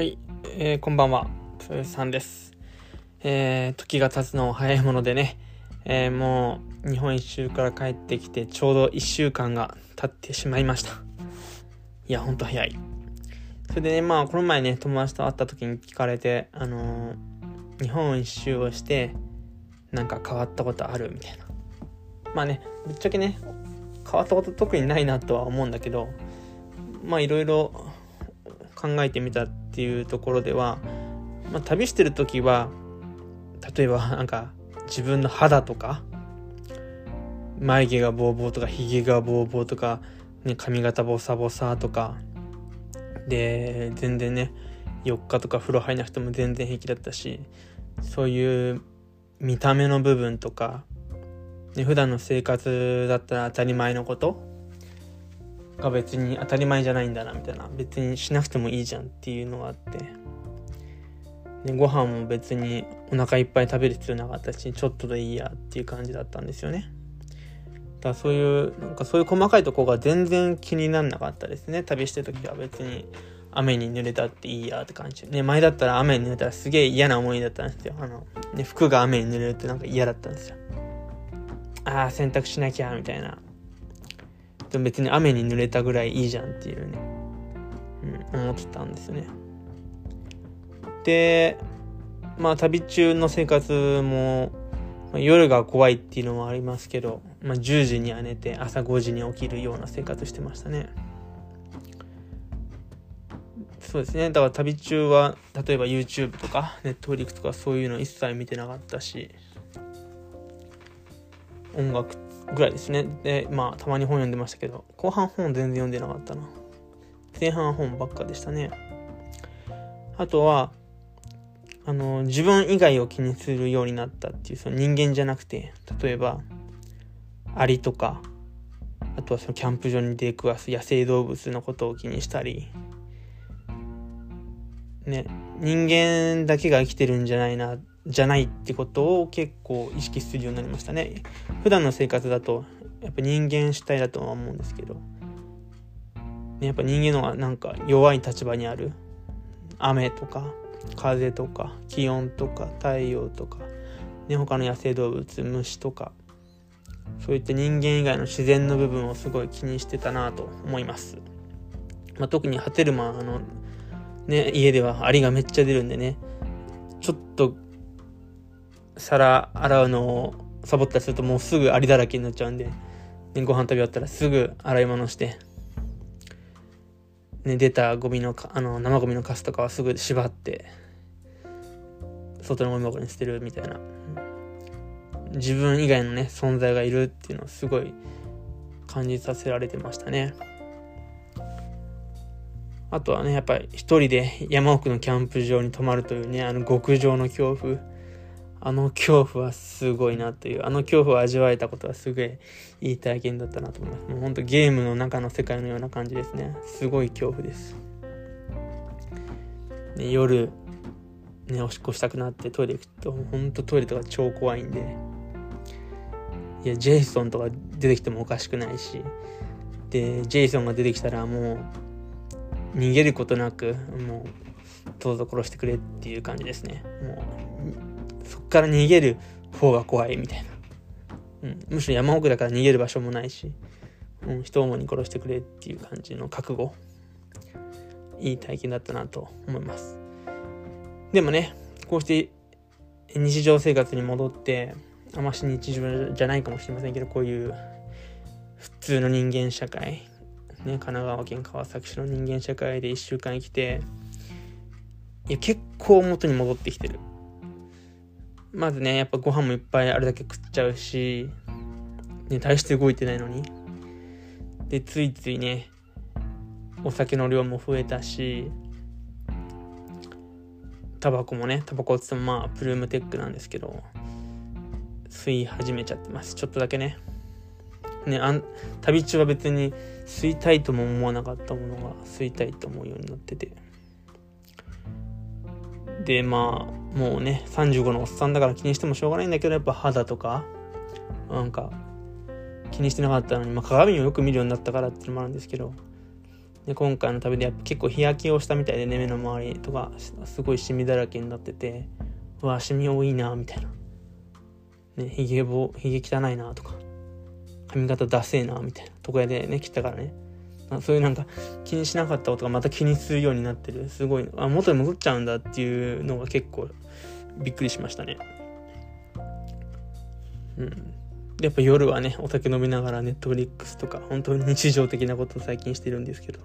はい、えー、こんばんは、プーさんです。えー、時が経つの早いものでね、えー、もう日本一周から帰ってきてちょうど1週間が経ってしまいました。いや、ほんと早い。それでね、まあ、この前ね、友達と会った時に聞かれて、あのー、日本一周をして、なんか変わったことあるみたいな。まあね、ぶっちゃけね、変わったこと特にないなとは思うんだけど、まあいろいろ考えてみたっていうところでは、まあ、旅してる時は例えばなんか自分の肌とか眉毛がボーボーとかひげがボーボーとか、ね、髪型ボサボサとかで全然ね4日とか風呂入らなくても全然平気だったしそういう見た目の部分とか、ね、普段の生活だったら当たり前のことが別に当たり前じゃないんだなみたいな。別にしなくてもいいじゃんっていうのがあって、ね、ご飯も別にお腹いっぱい食べる必要なかったしちょっとでいいやっていう感じだったんですよね。だからそういうなんかそういう細かいとこが全然気になんなかったですね。旅してる時は別に雨に濡れたっていいやって感じ。ね前だったら雨に濡れたらすげえ嫌な思いだったんですよ。あの、ね、服が雨に濡れるってなんか嫌だったんですよ。ああ洗濯しなきゃみたいな。でも別に雨に濡れたぐらいいいじゃんっていうね、うん、思ってたんですね。で、まあ旅中の生活も、まあ、夜が怖いっていうのもありますけど、まあ、10時には寝て朝5時に起きるような生活してましたね。そうですね。だから旅中は、例えば YouTube とか Netflix とかそういうの一切見てなかったし、音楽ぐらいですね。で、まあ、たまに本読んでましたけど、後半本全然読んでなかったな。前半本ばっかでしたね。あとは、あの、自分以外を気にするようになったっていう、その人間じゃなくて、例えば、アリとか、あとはそのキャンプ場に出くわす野生動物のことを気にしたり、ね、人間だけが生きてるんじゃないなじゃないってことを結構意識するようになりましたね。普段の生活だとやっぱ人間主体だとは思うんですけど、ね、やっぱ人間のがなんか弱い立場にある。雨とか風とか気温とか太陽とか、ね、他の野生動物虫とか。そういった人間以外の自然の部分をすごい気にしてたなと思います、まあ、特にハテルマあのね家ではアリがめっちゃ出るんでね。ちょっと皿洗うのをサボったりするともうすぐアリだらけになっちゃうんで、ね、ご飯食べ終わったらすぐ洗い物して、ね、出たゴミのあの生ゴミのカスとかはすぐ縛って外のゴミ箱に捨てるみたいな。自分以外のね存在がいるっていうのをすごい感じさせられてましたね。あとはねやっぱり一人で山奥のキャンプ場に泊まるというねあの極上の恐怖。あの恐怖はすごいなという、あの恐怖を味わえたことはすごいいい体験だったなと思います。もうほんとゲームの中の世界のような感じですね。すごい恐怖です。ね、夜、ね、おしっこしたくなってトイレ行くと、ほんとトイレとか超怖いんで、いや、ジェイソンとか出てきてもおかしくないし、で、ジェイソンが出てきたらもう、逃げることなく、もう、どうぞ殺してくれっていう感じですね。もう、そっから逃げる方が怖いみたいな。うん、むしろ山奥だから逃げる場所もないし、うん、人をもに殺してくれっていう感じの覚悟。いい体験だったなと思います。でもね、こうして日常生活に戻って、あまし日常じゃないかもしれませんけど、こういう普通の人間社会、ね、神奈川県川崎市の人間社会で1週間生きて、いや、結構元に戻ってきてる。まずね、やっぱご飯もいっぱいあれだけ食っちゃうし、ね、大して動いてないのに。で、ついついね、お酒の量も増えたし、タバコもね、タバコって言ってもまあ、プルームテックなんですけど、吸い始めちゃってます。ちょっとだけね。ね、あん旅中は別に吸いたいとも思わなかったものが吸いたいと思うようになってて。でまあもうね35のおっさんだから気にしてもしょうがないんだけどやっぱ肌とかなんか気にしてなかったのに、まあ、鏡をよく見るようになったからっていうのもあるんですけどで今回の旅でやっぱ結構日焼けをしたみたいでね目の周りとかすごいシミだらけになっててうわシミ多いなみたいな。ねひげぼひげ汚いなとか髪型ダセえなみたいな。床屋でね切ったからね。そういうなんか気にしなかったことがまた気にするようになってる。すごい。あ元に戻っちゃうんだっていうのが結構びっくりしましたね。うん。やっぱ夜はねお酒飲みながらネットフリックスとか本当に日常的なことを最近してるんですけど。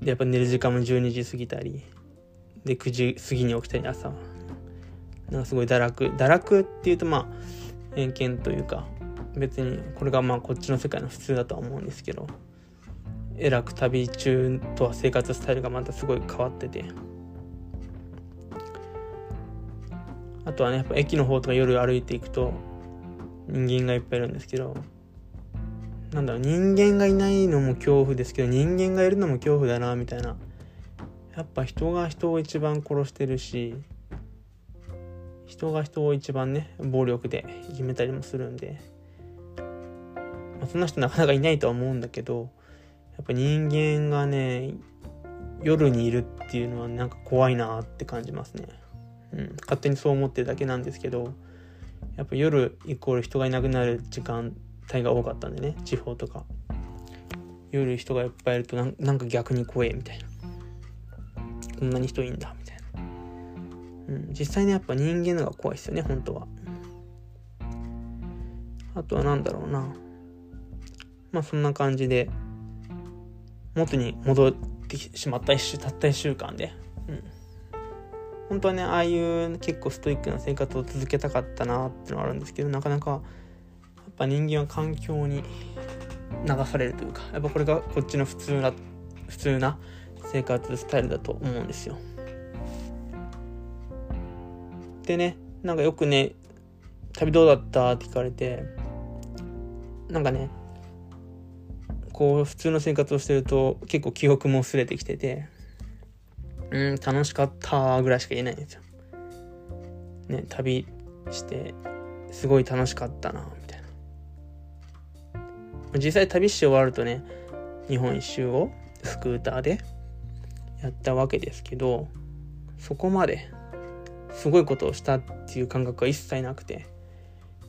でやっぱ寝る時間も12時過ぎたりで9時過ぎに起きたり朝。なんかすごい堕落。堕落っていうとまあ偏見というか別にこれがまあこっちの世界の普通だとは思うんですけど。えらく旅中とは生活スタイルがまたすごい変わってて。あとはねやっぱ駅の方とか夜歩いていくと人間がいっぱいいるんですけどなんだろう人間がいないのも恐怖ですけど人間がいるのも恐怖だなみたいな。やっぱ人が人を一番殺してるし人が人を一番ね暴力でいじめたりもするんで、まあ、そんな人なかなかいないとは思うんだけどやっぱ人間がね夜にいるっていうのはなんか怖いなって感じますね、うん、勝手にそう思ってるだけなんですけどやっぱ夜イコール人がいなくなる時間帯が多かったんでね地方とか。夜人がいっぱいいるとなんか逆に怖えみたいな。こんなに人いいんだみたいな、うん、実際にやっぱ人間のが怖いですよね本当は。あとは何だろうな。まあそんな感じで。元に戻ってしまった一週たった1週間で、うん、本当はねああいう結構ストイックな生活を続けたかったなっていうのがあるんですけどなかなかやっぱ人間は環境に流されるというかやっぱこれがこっちの普通な普通な生活スタイルだと思うんですよ。でねなんかよくね「旅どうだった?」って聞かれてなんかねこう普通の生活をしてると結構記憶も薄れてきててうん楽しかったぐらいしか言えないんですよ。ね旅してすごい楽しかったなみたいな。実際旅して終わるとね日本一周をスクーターでやったわけですけどそこまですごいことをしたっていう感覚は一切なくて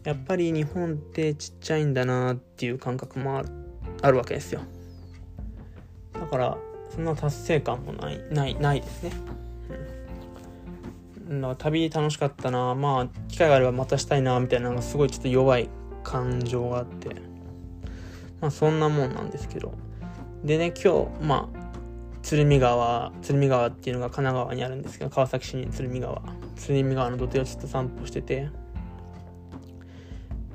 やっぱり日本ってちっちゃいんだなっていう感覚もあるあるわけですよ。だからそんな達成感もないないないですね、うん、だか旅楽しかったな。まあ機会があればまたしたいなみたいなのがすごいちょっと弱い感情があって。まあそんなもんなんですけど。でね今日まあ鶴見川鶴見川っていうのが神奈川にあるんですけど川崎市に鶴見川。鶴見川の土手をちょっと散歩してて。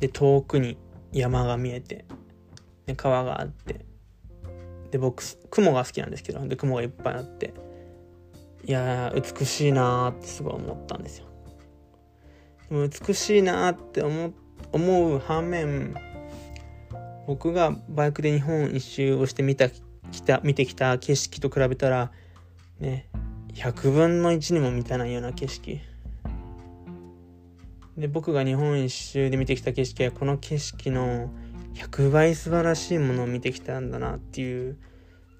で遠くに山が見えて。ね、川があって。で僕雲が好きなんですけどで雲がいっぱいあって。いや美しいなーってすごい思ったんですよ。でも美しいなーって思思う反面僕がバイクで日本一周をしてみたきた見てきた景色と比べたらね100分の1にも満たないような景色。で僕が日本一周で見てきた景色はこの景色の100倍素晴らしいものを見てきたんだなっていう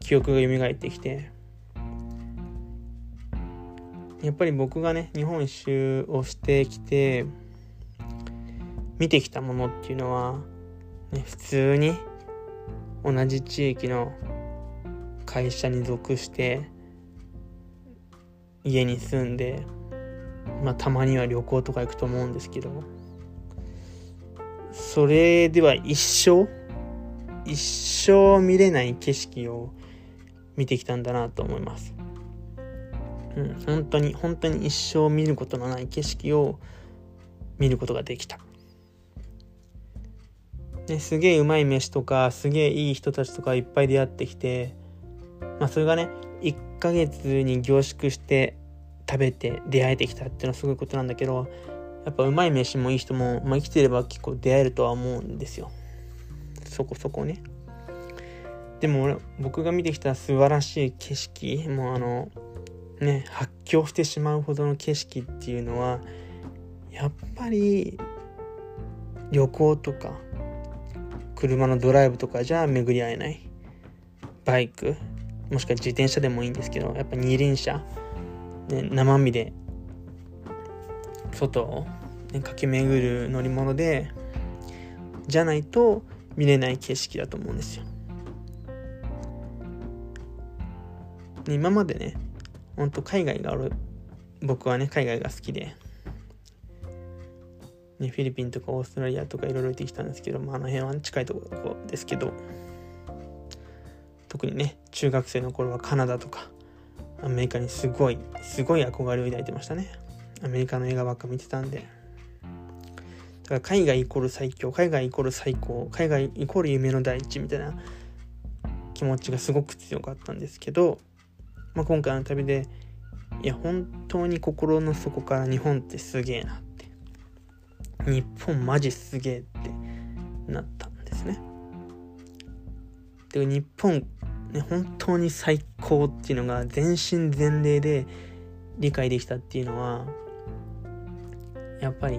記憶が蘇ってきて。やっぱり僕がね日本一周をしてきて見てきたものっていうのは、ね、普通に同じ地域の会社に属して家に住んでまあたまには旅行とか行くと思うんですけどそれでは一生、一生見れない景色を見てきたんだなと思います。うん、本当に、本当に一生見ることのない景色を見ることができた。ね、すげえうまい飯とか、すげえいい人たちとかいっぱい出会ってきて、まあそれがね、1ヶ月に凝縮して食べて出会えてきたっていうのはすごいことなんだけど、やっぱうまい飯もいい人も、まあ、生きてれば結構出会えるとは思うんですよ。そこそこね。でも俺僕が見てきた素晴らしい景色もうあのね発狂してしまうほどの景色っていうのはやっぱり旅行とか車のドライブとかじゃ巡り合えない。バイクもしくは自転車でもいいんですけどやっぱ二輪車、ね、生身で外を、駆け巡る乗り物でじゃないと見れない景色だと思うんですよ。今までねほんと海外がある僕はね海外が好きで、ね、フィリピンとかオーストラリアとかいろいろ行ってきたんですけど、まあ、あの辺は近いところですけど特にね中学生の頃はカナダとかアメリカにすごいすごい憧れを抱いてましたねアメリカの映画ばっか見てたんでだから海外イコール最強海外イコール最高海外イコール夢の第一みたいな気持ちがすごく強かったんですけど、まあ、今回の旅でいや本当に心の底から日本ってすげえなって日本マジすげえってなったんですね。で日本ね本当に最高っていうのが全身全霊で理解できたっていうのはやっぱり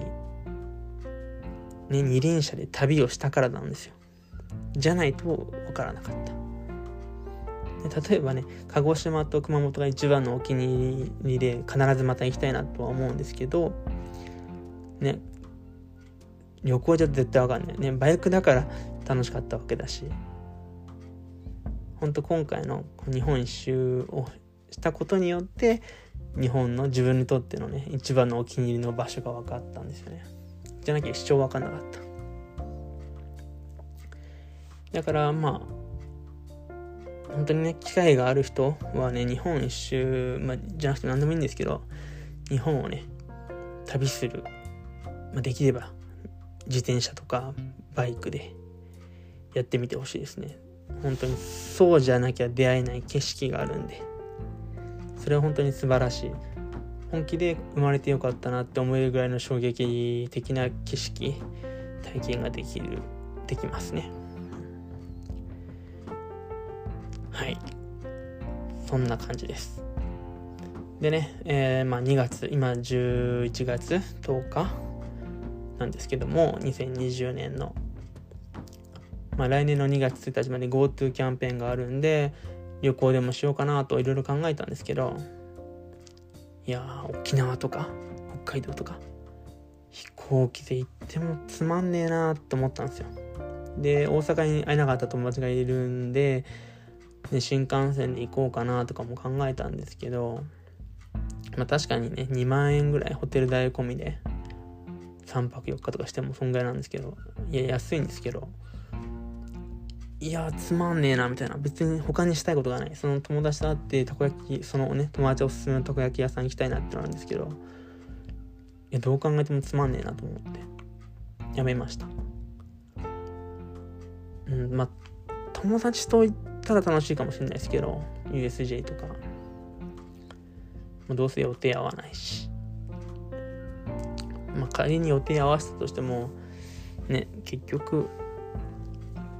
ね二輪車で旅をしたからなんですよ。じゃないと分からなかった。で例えばね鹿児島と熊本が一番のお気に入りで必ずまた行きたいなとは思うんですけどね旅行じゃ絶対わかんないね。バイクだから楽しかったわけだし本当今回の日本一周をしたことによって日本の自分にとってのね一番のお気に入りの場所が分かったんですよね。じゃなきゃ一生分かんなかった。だからまあ本当にね機会がある人はね日本一周、まあ、じゃなくて何でもいいんですけど日本をね旅する、まあ、できれば自転車とかバイクでやってみてほしいですね。本当にそうじゃなきゃ出会えない景色があるんで。それは本当に素晴らしい。本気で生まれてよかったなって思えるぐらいの衝撃的な景色体験ができるできますね。はい。そんな感じです。でね、えー、まあ2月今11月10日なんですけども2020年のまあ、来年の2月1日まで GoTo キャンペーンがあるんで旅行でもしようかなといろいろ考えたんですけどいや沖縄とか北海道とか飛行機で行ってもつまんねえなと思ったんですよ。で大阪に会えなかった友達がいるんでで新幹線で行こうかなとかも考えたんですけどまあ確かにね2万円ぐらいホテル代込みで3泊4日とかしても損害なんですけどいや安いんですけどいやつまんねえなみたいな。別に他にしたいことがない。その友達と会ってたこ焼きそのね友達おすすめのたこ焼き屋さん行きたいなってなるんですけど。いやどう考えてもつまんねえなと思って。やめました。うんまあ友達と行ったら楽しいかもしれないですけど。USJ とか、まあ、どうせ予定合わないし。まあ仮に予定合わせたとしてもね結局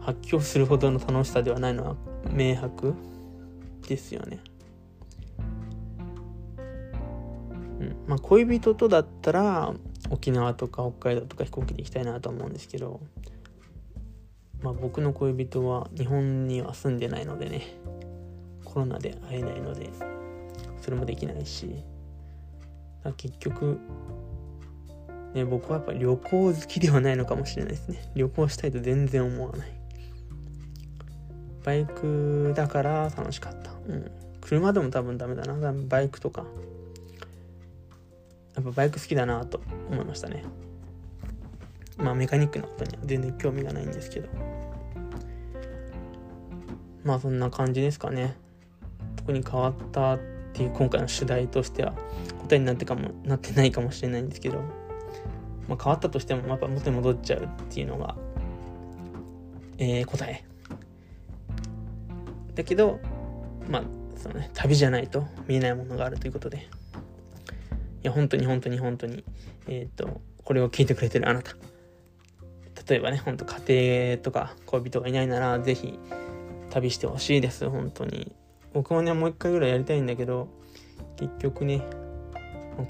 発狂するほどの楽しさではないのは明白ですよね。うんまあ、恋人とだったら沖縄とか北海道とか飛行機で行きたいなと思うんですけど、まあ、僕の恋人は日本には住んでないのでねコロナで会えないのでそれもできないし結局ね、僕はやっぱ旅行好きではないのかもしれないですね。旅行したいと全然思わない。バイクだから楽しかった。うん。車でも多分ダメだな。バイクとか。やっぱバイク好きだなと思いましたね。まあメカニックなことには全然興味がないんですけど。まあそんな感じですかね。特に変わったっていう今回の主題としては答えになってかもなってないかもしれないんですけど、まあ、変わったとしてもやっぱ元に戻っちゃうっていうのが、えー、答えだけどまあそのね旅じゃないと見えないものがあるということで。いや本当に本当に本当にえっ、ー、とこれを聞いてくれてるあなた。例えばね本当家庭とか恋人がいないなら是非旅してほしいです。本当に。僕もねもう一回ぐらいやりたいんだけど結局ね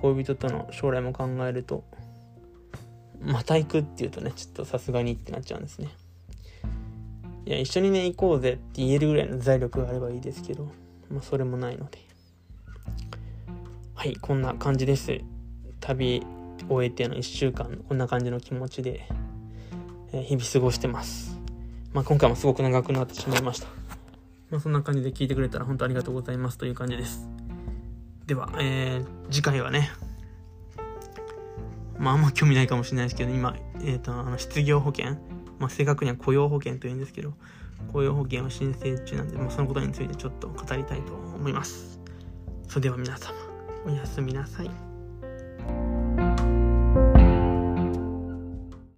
恋人との将来も考えるとまた行くっていうとねちょっとさすがにってなっちゃうんですね。いや、一緒にね、行こうぜって言えるぐらいの財力があればいいですけど、まあ、それもないので。はい、こんな感じです。旅終えての1週間、こんな感じの気持ちで、え、日々過ごしてます。まあ、今回もすごく長くなってしまいました。まあ、そんな感じで聞いてくれたら本当ありがとうございますという感じです。では、えー、次回はね、まあ、あんま興味ないかもしれないですけど、今、え、ー、と、あの、失業保険、まあ、正確には雇用保険というんですけど、雇用保険を申請中なんで、まあ、そのことについてちょっと語りたいと思います。それでは皆様。おやすみなさい。